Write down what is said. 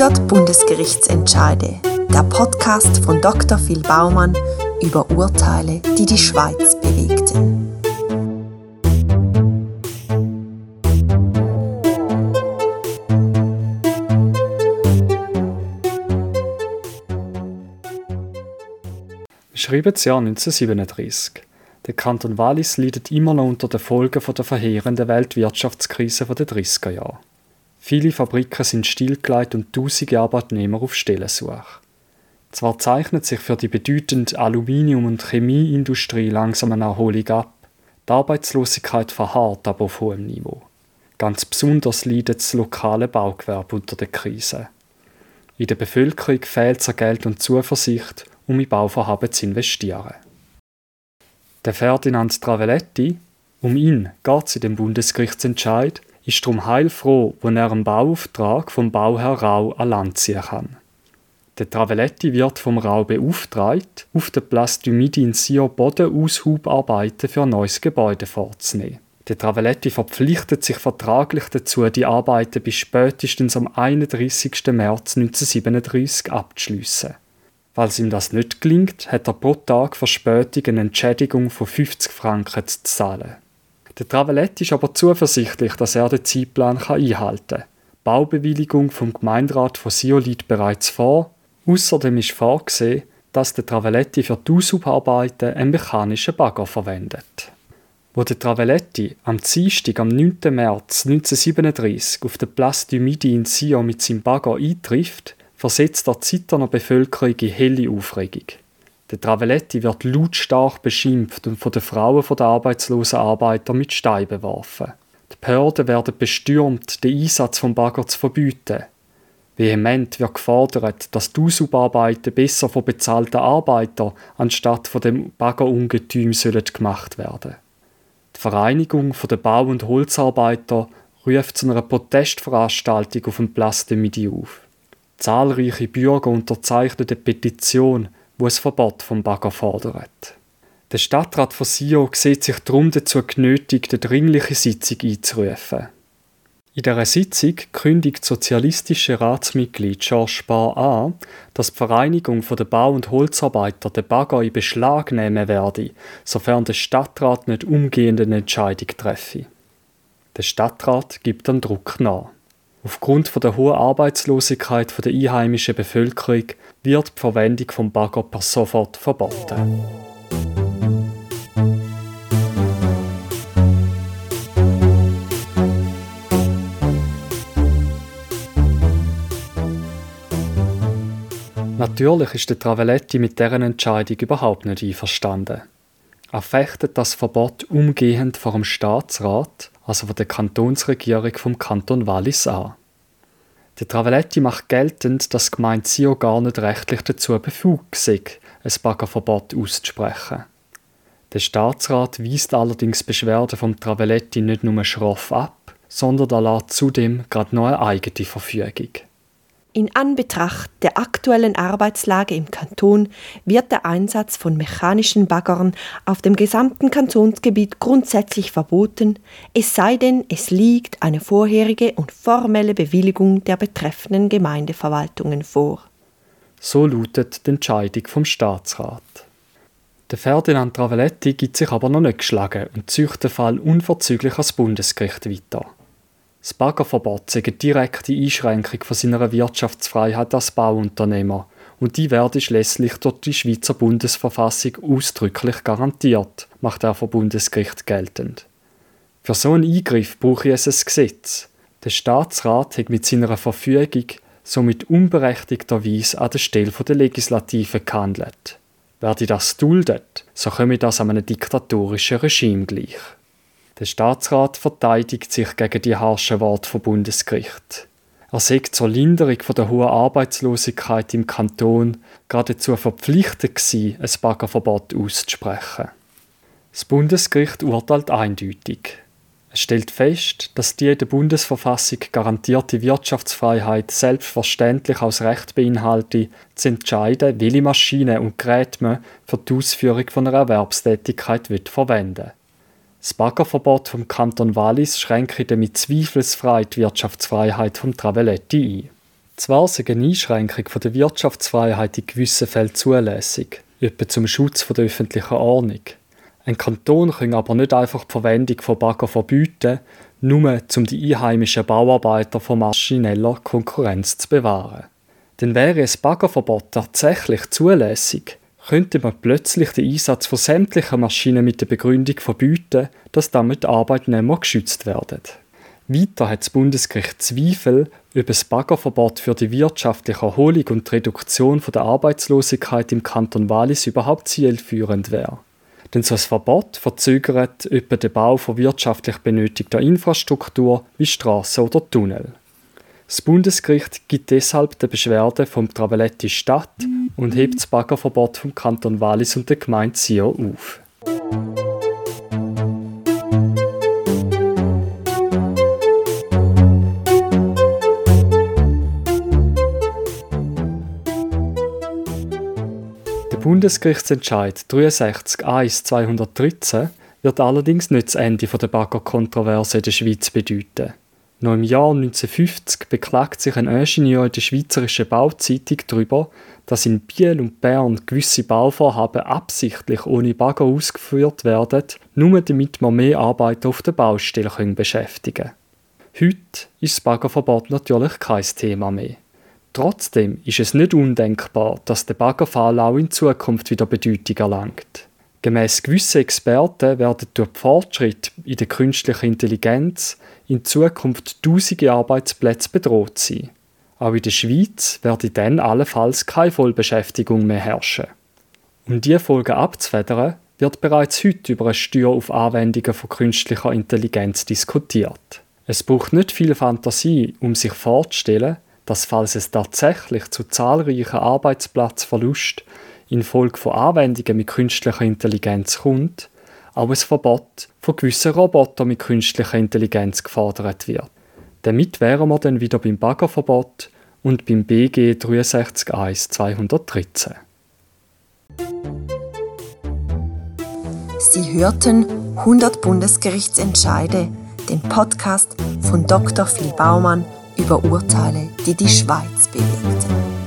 100 Bundesgerichtsentscheide. Der Podcast von Dr. Phil Baumann über Urteile, die die Schweiz bewegten. Wir schreiben das Jahr 1937. Der Kanton Wallis leidet immer noch unter den Folgen der verheerenden Weltwirtschaftskrise der 30er Jahre. Viele Fabriken sind stillgelegt und tausende Arbeitnehmer auf Stellensuche. Zwar zeichnet sich für die bedeutende Aluminium- und Chemieindustrie langsam eine Erholung ab, die Arbeitslosigkeit verharrt aber auf hohem Niveau. Ganz besonders leidet das lokale Baugewerbe unter der Krise. In der Bevölkerung fehlt es Geld und Zuversicht, um in Bauvorhaben zu investieren. Der Ferdinand Traveletti, um ihn geht es in dem Bundesgerichtsentscheid, ist darum heilfroh, wenn er einen Bauauftrag vom Bauherr Rau an Land ziehen kann. Der Traveletti wird vom Rau beauftragt, auf der Place du Midi in Sion Bodenaushaubarbeiten für ein neues Gebäude vorzunehmen. Der Traveletti verpflichtet sich vertraglich dazu, die Arbeiten bis spätestens am 31. März 1937 abzuschliessen. Falls ihm das nicht gelingt, hat er pro Tag Verspätung eine Entschädigung von 50 Franken zu zahlen. Der Traveletti ist aber zuversichtlich, dass er den Zeitplan einhalten kann. Baubewilligung vom Gemeinderat von Sio liegt bereits vor. Außerdem ist vorgesehen, dass der Traveletti für die Aushaubarbeiten einen mechanischen Bagger verwendet. Wo der Traveletti am Dienstag, am 9. März 1937 auf der Place du Midi in Sion mit seinem Bagger eintrifft, versetzt er die Zitterner Bevölkerung in helle Aufregung. Der Traveletti wird lautstark beschimpft und von den Frauen der arbeitslosen Arbeiter mit Steinen beworfen. Die Behörden werden bestürmt, den Einsatz vom Bagger zu verbieten. Vehement wird gefordert, dass die Ausaubarbeiten besser von bezahlten Arbeitern anstatt von dem Baggerungetüm gemacht werden. Die Vereinigung der Bau- und Holzarbeiter ruft zu einer Protestveranstaltung auf dem Place de Midi auf. Zahlreiche Bürger unterzeichnen eine Petition, wo es Verbot vom Bagger fordert. Der Stadtrat von Sio sieht sich darum dazu genötigt, eine dringliche Sitzung einzurufen. In dieser Sitzung kündigt sozialistische Ratsmitglied Georges Spar an, dass die Vereinigung der Bau- und Holzarbeiter den Bagger in Beschlag nehmen werde, sofern der Stadtrat nicht umgehend eine Entscheidung treffe. Der Stadtrat gibt dann Druck nach. Aufgrund der hohen Arbeitslosigkeit der einheimischen Bevölkerung wird die Verwendung vom Bagger per sofort verboten. Natürlich ist der Traveletti mit deren Entscheidung überhaupt nicht einverstanden. Er fechtet das Verbot umgehend vor dem Staatsrat, also von der Kantonsregierung vom Kanton Wallis an. Der Traveletti macht geltend, dass die Gemeinde Sio gar nicht rechtlich dazu befugt sei, ein Baggerverbot auszusprechen. Der Staatsrat weist allerdings Beschwerden vom Traveletti nicht nur schroff ab, sondern erlaubt zudem gerade noch eine eigene Verfügung. In Anbetracht der aktuellen Arbeitslage im Kanton wird der Einsatz von mechanischen Baggern auf dem gesamten Kantonsgebiet grundsätzlich verboten, es sei denn, es liegt eine vorherige und formelle Bewilligung der betreffenden Gemeindeverwaltungen vor. So lautet die Entscheidung vom Staatsrat. Der Ferdinand Traveletti gibt sich aber noch nicht geschlagen und zieht den Fall unverzüglich ans Bundesgericht weiter. Das Baggerverbot sei eine direkte Einschränkung von seiner Wirtschaftsfreiheit als Bauunternehmer und die werde schließlich durch die Schweizer Bundesverfassung ausdrücklich garantiert, macht er vom Bundesgericht geltend. Für so einen Eingriff brauche ich ein Gesetz. Der Staatsrat hat mit seiner Verfügung somit unberechtigterweise an der Stelle der Legislative gehandelt. Wer das duldet, so komme das einem diktatorischen Regime gleich. Der Staatsrat verteidigt sich gegen die harschen Worte vom Bundesgericht. Er sei zur Linderung der hohen Arbeitslosigkeit im Kanton geradezu verpflichtet gewesen, ein Baggerverbot auszusprechen. Das Bundesgericht urteilt eindeutig. Es stellt fest, dass die in der Bundesverfassung garantierte Wirtschaftsfreiheit selbstverständlich als Recht beinhalte, zu entscheiden, welche Maschinen und Geräte man für die Ausführung von einer Erwerbstätigkeit verwenden will. Das Baggerverbot vom Kanton Wallis schränke damit zweifelsfrei die Wirtschaftsfreiheit vom Traveletti ein. Zwar ist eine Einschränkung der Wirtschaftsfreiheit in gewissen Fällen zulässig, etwa zum Schutz der öffentlichen Ordnung. Ein Kanton kann aber nicht einfach die Verwendung von Bagger verbieten, nur um die einheimischen Bauarbeiter vor maschineller Konkurrenz zu bewahren. Denn wäre ein Baggerverbot tatsächlich zulässig, könnte man plötzlich den Einsatz von sämtlichen Maschinen mit der Begründung verbieten, dass damit Arbeitnehmer geschützt werden. Weiter hat das Bundesgericht Zweifel, ob ein Baggerverbot für die wirtschaftliche Erholung und die Reduktion der Arbeitslosigkeit im Kanton Wallis überhaupt zielführend wäre. Denn so ein Verbot verzögert etwa den Bau von wirtschaftlich benötigter Infrastruktur wie Straßen oder Tunnel. Das Bundesgericht gibt deshalb der Beschwerde vom Traveletti statt und hebt das Baggerverbot vom Kanton Wallis und der Gemeinde Sio auf. Der Bundesgerichtsentscheid 63.1.213 wird allerdings nicht das Ende der Baggerkontroverse in der Schweiz bedeuten. Noch im Jahr 1950 beklagt sich ein Ingenieur in der Schweizerischen Bauzeitung darüber, dass in Biel und Bern gewisse Bauvorhaben absichtlich ohne Bagger ausgeführt werden, nur damit man mehr Arbeiter auf der Baustelle beschäftigen können. Heute ist das Baggerverbot natürlich kein Thema mehr. Trotzdem ist es nicht undenkbar, dass der Baggerfall auch in Zukunft wieder Bedeutung erlangt. Gemäss gewissen Experten werden durch die Fortschritte in der künstlichen Intelligenz in Zukunft tausende Arbeitsplätze bedroht sein. Auch in der Schweiz werde dann allenfalls keine Vollbeschäftigung mehr herrschen. Um diese Folgen abzufedern, wird bereits heute über eine Steuer auf Anwendungen von künstlicher Intelligenz diskutiert. Es braucht nicht viel Fantasie, um sich vorzustellen, dass falls es tatsächlich zu zahlreichen Arbeitsplatzverlusten infolge von Anwendungen mit künstlicher Intelligenz kommt, auch ein Verbot von gewissen Robotern mit künstlicher Intelligenz gefordert wird. Damit wären wir dann wieder beim Baggerverbot und beim BG 63.1 213. Sie hörten 100 Bundesgerichtsentscheide, den Podcast von Dr. Phil Baumann über Urteile, die die Schweiz bewegten.